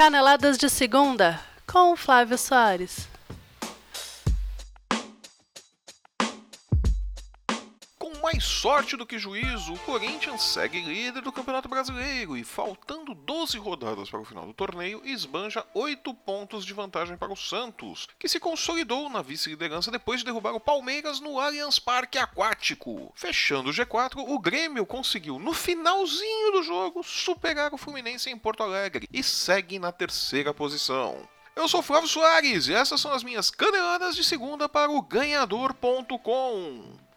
Caneladas de Segunda, com Flávio Soares. Mais sorte do que juízo, o Corinthians segue líder do Campeonato Brasileiro e, faltando 12 rodadas para o final do torneio, esbanja 8 pontos de vantagem para o Santos, que se consolidou na vice-liderança depois de derrubar o Palmeiras no Allianz Parque Aquático. Fechando o G4, o Grêmio conseguiu, no finalzinho do jogo, superar o Fluminense em Porto Alegre e segue na terceira posição. Eu sou Flávio Soares e essas são as minhas caneladas de segunda para o Ganhador.com.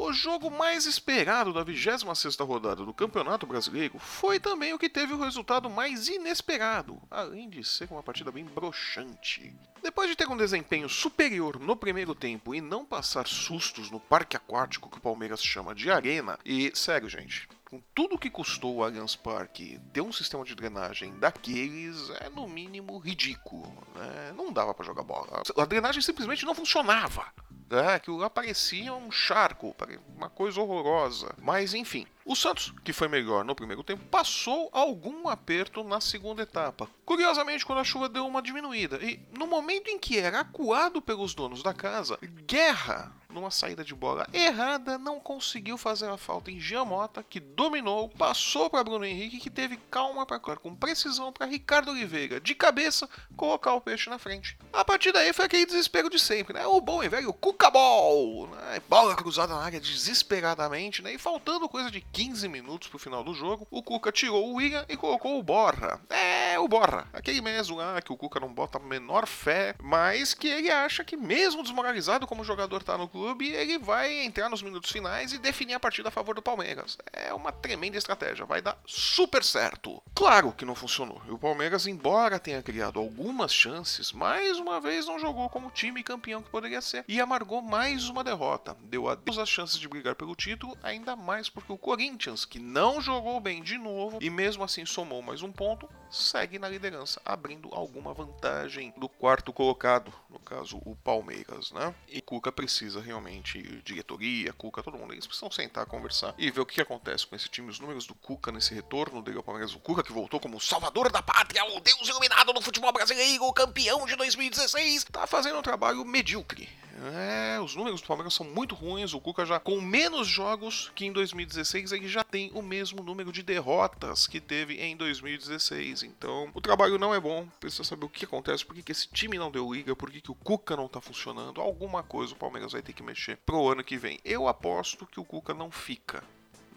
O jogo mais esperado da 26ª rodada do Campeonato Brasileiro foi também o que teve o resultado mais inesperado, além de ser uma partida bem broxante. Depois de ter um desempenho superior no primeiro tempo e não passar sustos no parque aquático que o Palmeiras chama de arena, e sério gente, com tudo que custou o Allianz Parque ter um sistema de drenagem daqueles é no mínimo ridículo. Né? Não dava para jogar bola. A drenagem simplesmente não funcionava. É, que lá parecia um charco, uma coisa horrorosa. Mas enfim, o Santos, que foi melhor no primeiro tempo, passou algum aperto na segunda etapa. Curiosamente, quando a chuva deu uma diminuída. E no momento em que era acuado pelos donos da casa, Guerra numa saída de bola errada, não conseguiu fazer a falta em Giamota, que dominou, passou para Bruno Henrique, que teve calma para com precisão para Ricardo Oliveira, de cabeça, colocar o peixe na frente. A partir daí foi aquele desespero de sempre, né? O bom e velho Cucabol, né? Bola cruzada na área desesperadamente, né? E faltando coisa de 15 minutos pro final do jogo, o Cuca tirou o William e colocou o Borra. É, o Borra, aquele mesmo lá que o Cuca não bota a menor fé, mas que ele acha que mesmo desmoralizado como jogador tá no clube, clube, ele vai entrar nos minutos finais e definir a partida a favor do Palmeiras. É uma tremenda estratégia, vai dar super certo. Claro que não funcionou. E o Palmeiras, embora tenha criado algumas chances, mais uma vez não jogou como time campeão que poderia ser e amargou mais uma derrota. Deu adeus às chances de brigar pelo título, ainda mais porque o Corinthians, que não jogou bem de novo e mesmo assim somou mais um ponto, segue na liderança, abrindo alguma vantagem do quarto colocado, caso o Palmeiras, né? E Cuca precisa realmente, diretoria, Cuca, todo mundo, eles precisam sentar, conversar e ver o que acontece com esse time, os números do Cuca nesse retorno dele ao Palmeiras, o Cuca que voltou como salvador da pátria, o deus iluminado do futebol brasileiro, campeão de 2016, tá fazendo um trabalho medíocre é, os números do Palmeiras são muito ruins. O Cuca já, com menos jogos que em 2016, ele já tem o mesmo número de derrotas que teve em 2016. Então, o trabalho não é bom. Precisa saber o que acontece, por que, que esse time não deu liga, por que, que o Cuca não tá funcionando. Alguma coisa o Palmeiras vai ter que mexer pro ano que vem. Eu aposto que o Cuca não fica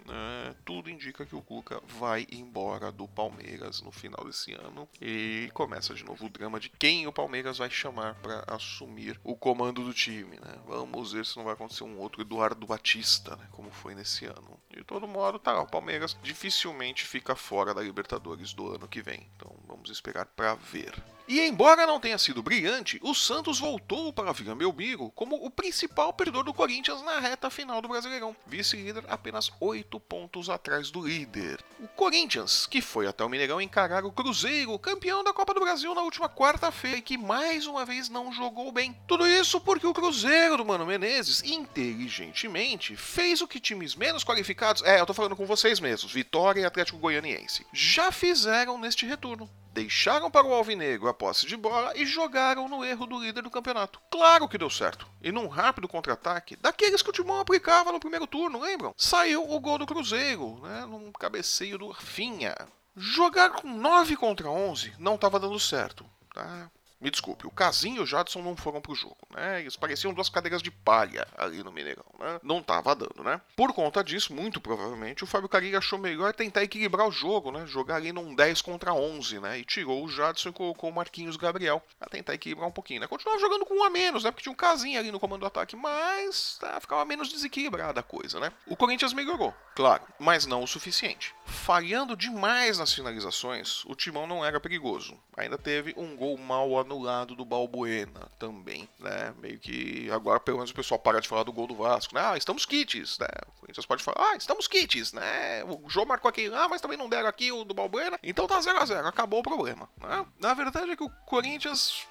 né, tudo indica que o Cuca vai embora do Palmeiras no final desse ano e começa de novo o drama de quem o Palmeiras vai chamar para assumir o comando do time. Né? Vamos ver se não vai acontecer um outro Eduardo Batista, né, como foi nesse ano. De todo modo, tá, o Palmeiras dificilmente fica fora da Libertadores do ano que vem. Então vamos esperar para ver. E embora não tenha sido brilhante, o Santos voltou para a Vila Belmiro como o principal perdedor do Corinthians na reta final do Brasileirão, vice-líder apenas 8 pontos atrás do líder. O Corinthians, que foi até o Mineirão encarar o Cruzeiro, campeão da Copa do Brasil na última quarta-feira e que mais uma vez não jogou bem. Tudo isso porque o Cruzeiro do Mano Menezes, inteligentemente, fez o que times menos qualificados, é, eu tô falando com vocês mesmos, Vitória e Atlético Goianiense, já fizeram neste retorno deixaram para o Alvinegro a posse de bola e jogaram no erro do líder do campeonato. Claro que deu certo. E num rápido contra-ataque, daqueles que o Timão aplicava no primeiro turno, lembram? Saiu o gol do Cruzeiro, né, num cabeceio do Rafinha. Jogar com 9 contra 11 não estava dando certo. Tá? Me desculpe, o Casinho e o Jadson não foram pro jogo, né? Eles pareciam duas cadeiras de palha ali no Mineirão, né? Não tava dando, né? Por conta disso, muito provavelmente, o Fábio Carilli achou melhor tentar equilibrar o jogo, né? Jogar ali num 10 contra 11, né? E tirou o Jadson e colocou o Marquinhos Gabriel pra tentar equilibrar um pouquinho, né? Continuava jogando com um a menos, né? Porque tinha um Casinho ali no comando do ataque, mas tá, ficava menos desequilibrada a coisa, né? O Corinthians melhorou, claro, mas não o suficiente. Falhando demais nas finalizações, o Timão não era perigoso. Ainda teve um gol mal anulado no lado do Balbuena também, né? Meio que agora pelo menos o pessoal para de falar do gol do Vasco, né? Ah, estamos kits, né? O Corinthians pode falar, ah, estamos kits, né? O João marcou aqui, ah, mas também não deram aqui o do Balbuena, então tá 0 a 0 acabou o problema, né? Na verdade é que o Corinthians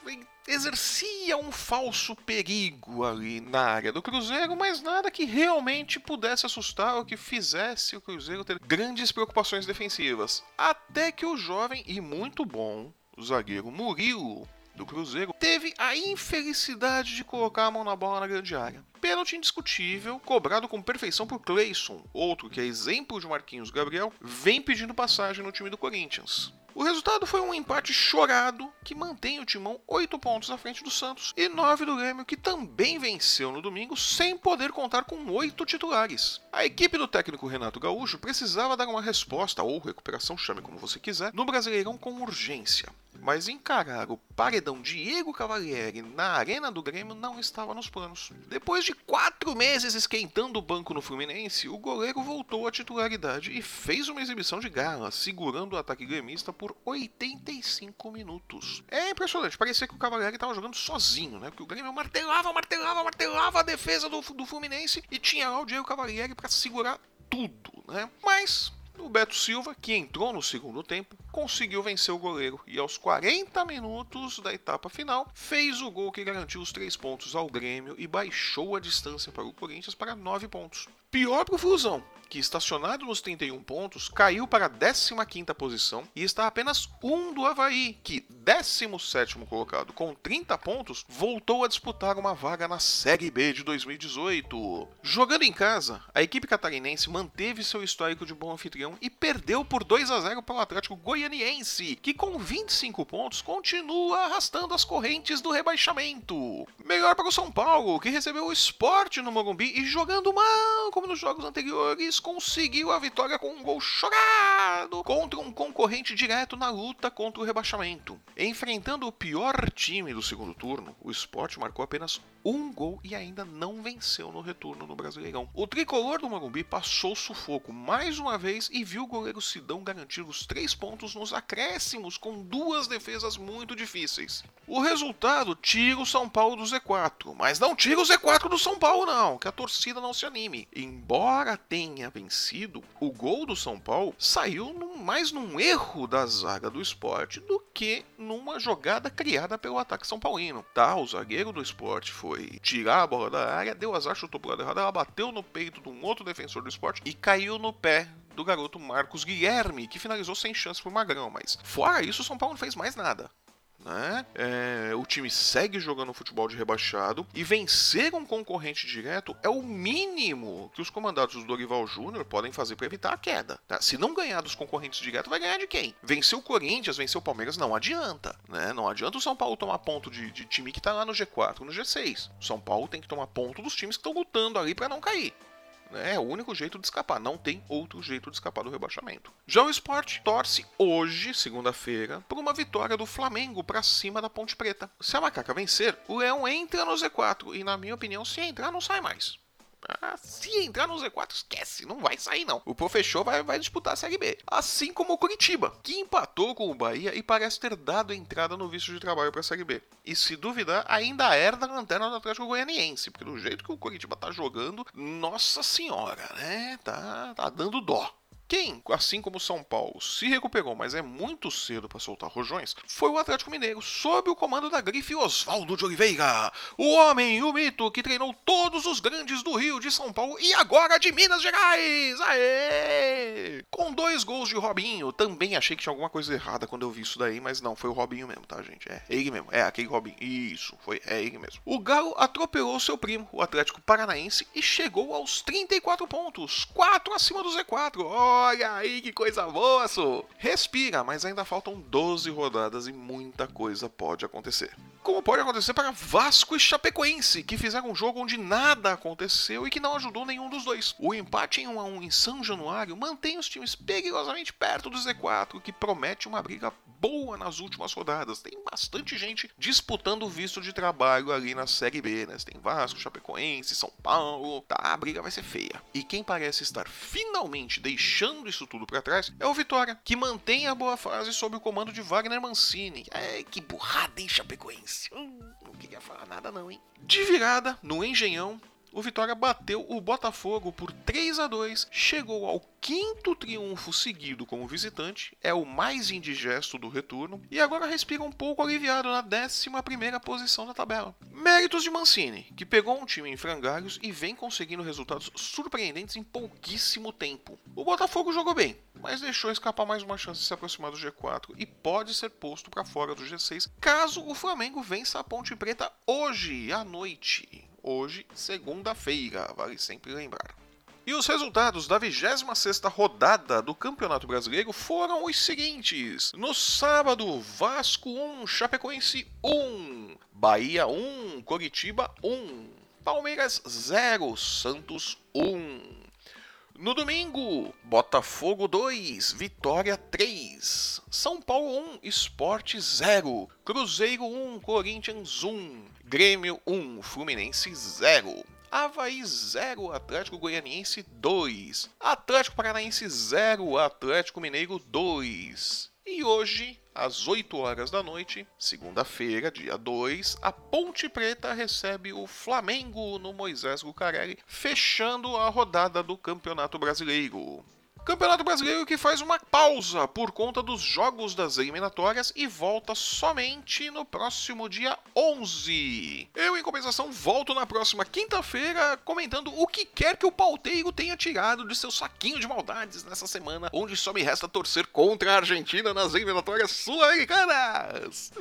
exercia um falso perigo ali na área do Cruzeiro, mas nada que realmente pudesse assustar ou que fizesse o Cruzeiro ter grandes preocupações defensivas. Até que o jovem e muito bom o zagueiro Murilo do Cruzeiro, teve a infelicidade de colocar a mão na bola na grande área. Pênalti indiscutível, cobrado com perfeição por Cleison, outro que é exemplo de Marquinhos Gabriel, vem pedindo passagem no time do Corinthians. O resultado foi um empate chorado que mantém o Timão 8 pontos à frente do Santos e 9 do Grêmio, que também venceu no domingo sem poder contar com 8 titulares. A equipe do técnico Renato Gaúcho precisava dar uma resposta, ou recuperação, chame como você quiser, no Brasileirão com urgência mas encarar o paredão Diego Cavalieri na arena do Grêmio não estava nos planos. Depois de quatro meses esquentando o banco no Fluminense, o goleiro voltou à titularidade e fez uma exibição de gala, segurando o ataque gremista por 85 minutos. É impressionante, parecia que o Cavalieri estava jogando sozinho, né? Porque o Grêmio martelava, martelava, martelava a defesa do, do Fluminense e tinha lá o Diego Cavalieri para segurar tudo, né? Mas o Beto Silva, que entrou no segundo tempo, conseguiu vencer o goleiro e aos 40 minutos da etapa final fez o gol que garantiu os três pontos ao Grêmio e baixou a distância para o Corinthians para 9 pontos. Pior para o Fusão, que estacionado nos 31 pontos, caiu para a 15ª posição e está apenas um do Havaí, que, 17º colocado com 30 pontos, voltou a disputar uma vaga na Série B de 2018. Jogando em casa, a equipe catarinense manteve seu histórico de bom anfitrião e perdeu por 2 a 0 para o Atlético Goianiense, que com 25 pontos continua arrastando as correntes do rebaixamento. Melhor para o São Paulo, que recebeu o esporte no Morumbi e jogando mal como nos jogos anteriores, conseguiu a vitória com um gol chorado contra um concorrente direto na luta contra o rebaixamento. Enfrentando o pior time do segundo turno, o Sport marcou apenas um gol e ainda não venceu no retorno no Brasileirão. O tricolor do Morumbi passou sufoco mais uma vez e viu o goleiro Sidão garantir os três pontos nos acréscimos com duas defesas muito difíceis. O resultado tira o São Paulo do Z4, mas não tira o Z4 do São Paulo não, que a torcida não se anime. Embora tenha vencido, o gol do São Paulo saiu mais num erro da zaga do esporte do que numa jogada criada pelo ataque são paulino. Tá, o zagueiro do esporte foi tirar a bola da área, deu azar, chutou pro lado errado, ela bateu no peito de um outro defensor do esporte e caiu no pé do garoto Marcos Guilherme, que finalizou sem chance pro Magrão, mas fora isso, o São Paulo não fez mais nada né? É, o time segue jogando futebol de rebaixado e vencer um concorrente direto é o mínimo que os comandados do Dorival Júnior podem fazer para evitar a queda. Tá? Se não ganhar dos concorrentes diretos, vai ganhar de quem? Vencer o Corinthians, vencer o Palmeiras, não adianta. Né? Não adianta o São Paulo tomar ponto de, de time que tá lá no G4, no G6. O São Paulo tem que tomar ponto dos times que estão lutando ali para não cair. É o único jeito de escapar, não tem outro jeito de escapar do rebaixamento. Já o esporte torce hoje, segunda-feira, por uma vitória do Flamengo para cima da Ponte Preta. Se a Macaca vencer, o Leão entra no Z4 e, na minha opinião, se entrar, não sai mais. Ah, se entrar no Z4, esquece, não vai sair não. O Professor vai, vai disputar a Série B. Assim como o Curitiba, que empatou com o Bahia e parece ter dado entrada no visto de trabalho para a Série B. E se duvidar, ainda herda a lanterna do Atlético Goianiense, porque do jeito que o Curitiba tá jogando, nossa senhora, né? Tá, tá dando dó. Quem, assim como São Paulo, se recuperou, mas é muito cedo para soltar rojões, foi o Atlético Mineiro, sob o comando da grife Oswaldo de Oliveira, o homem, o mito que treinou todos os grandes do Rio, de São Paulo e agora de Minas Gerais. Aê! Com dois gols de Robinho, também achei que tinha alguma coisa errada quando eu vi isso daí, mas não, foi o Robinho mesmo, tá, gente? É ele mesmo, é aquele Robinho. Isso, foi, é ele mesmo. O Galo atropelou seu primo, o Atlético Paranaense, e chegou aos 34 pontos, 4 acima do Z4. Oh, Olha aí que coisa boa, so. Respira, mas ainda faltam 12 rodadas e muita coisa pode acontecer. Como pode acontecer para Vasco e Chapecoense, que fizeram um jogo onde nada aconteceu e que não ajudou nenhum dos dois. O empate em 1 a 1 em São Januário mantém os times perigosamente perto do Z4, que promete uma briga boa nas últimas rodadas. Tem bastante gente disputando o visto de trabalho ali na Série B, né? Tem Vasco, Chapecoense, São Paulo. Tá, a briga vai ser feia. E quem parece estar finalmente deixando isso tudo para trás é o Vitória, que mantém a boa fase sob o comando de Wagner Mancini. É, que burrada, hein, Chapecoense? Hum, não queria falar nada não, hein? De virada, no Engenhão, o Vitória bateu o Botafogo por 3 a 2, chegou ao quinto triunfo seguido como visitante, é o mais indigesto do retorno e agora respira um pouco aliviado na 11 posição da tabela. Méritos de Mancini, que pegou um time em frangalhos e vem conseguindo resultados surpreendentes em pouquíssimo tempo. O Botafogo jogou bem, mas deixou escapar mais uma chance de se aproximar do G4 e pode ser posto para fora do G6 caso o Flamengo vença a Ponte Preta hoje à noite. Hoje, segunda-feira, vale sempre lembrar. E os resultados da 26ª rodada do Campeonato Brasileiro foram os seguintes. No sábado, Vasco 1, Chapecoense 1, Bahia 1, Coritiba 1, Palmeiras 0, Santos 1. No domingo, Botafogo 2, Vitória 3, São Paulo 1, Esporte 0, Cruzeiro 1, Corinthians 1, Grêmio 1, Fluminense 0, Havaí 0, Atlético Goianiense 2, Atlético Paranaense 0, Atlético Mineiro 2. E hoje, às 8 horas da noite, segunda-feira, dia 2, a Ponte Preta recebe o Flamengo no Moisés Lucarelli, fechando a rodada do Campeonato Brasileiro. Campeonato Brasileiro que faz uma pausa por conta dos jogos das eliminatórias e volta somente no próximo dia 11. Eu, em compensação, volto na próxima quinta-feira comentando o que quer que o pauteiro tenha tirado de seu saquinho de maldades nessa semana, onde só me resta torcer contra a Argentina nas eliminatórias sul-americanas.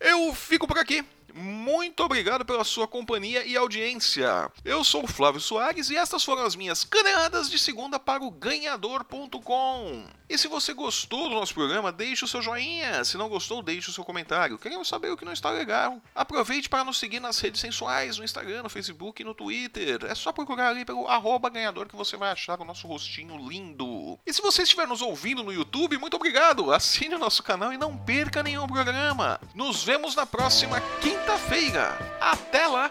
Eu fico por aqui. Muito obrigado pela sua companhia e audiência. Eu sou o Flávio Soares e estas foram as minhas caneladas de segunda para o ganhador.com. E se você gostou do nosso programa, deixe o seu joinha. Se não gostou, deixe o seu comentário. Queremos saber o que não está legal. Aproveite para nos seguir nas redes sensuais, no Instagram, no Facebook e no Twitter. É só procurar ali pelo arroba ganhador que você vai achar o nosso rostinho lindo. E se você estiver nos ouvindo no YouTube, muito obrigado. Assine o nosso canal e não perca nenhum programa. Nos vemos na próxima quinta quinta-feira. Até lá!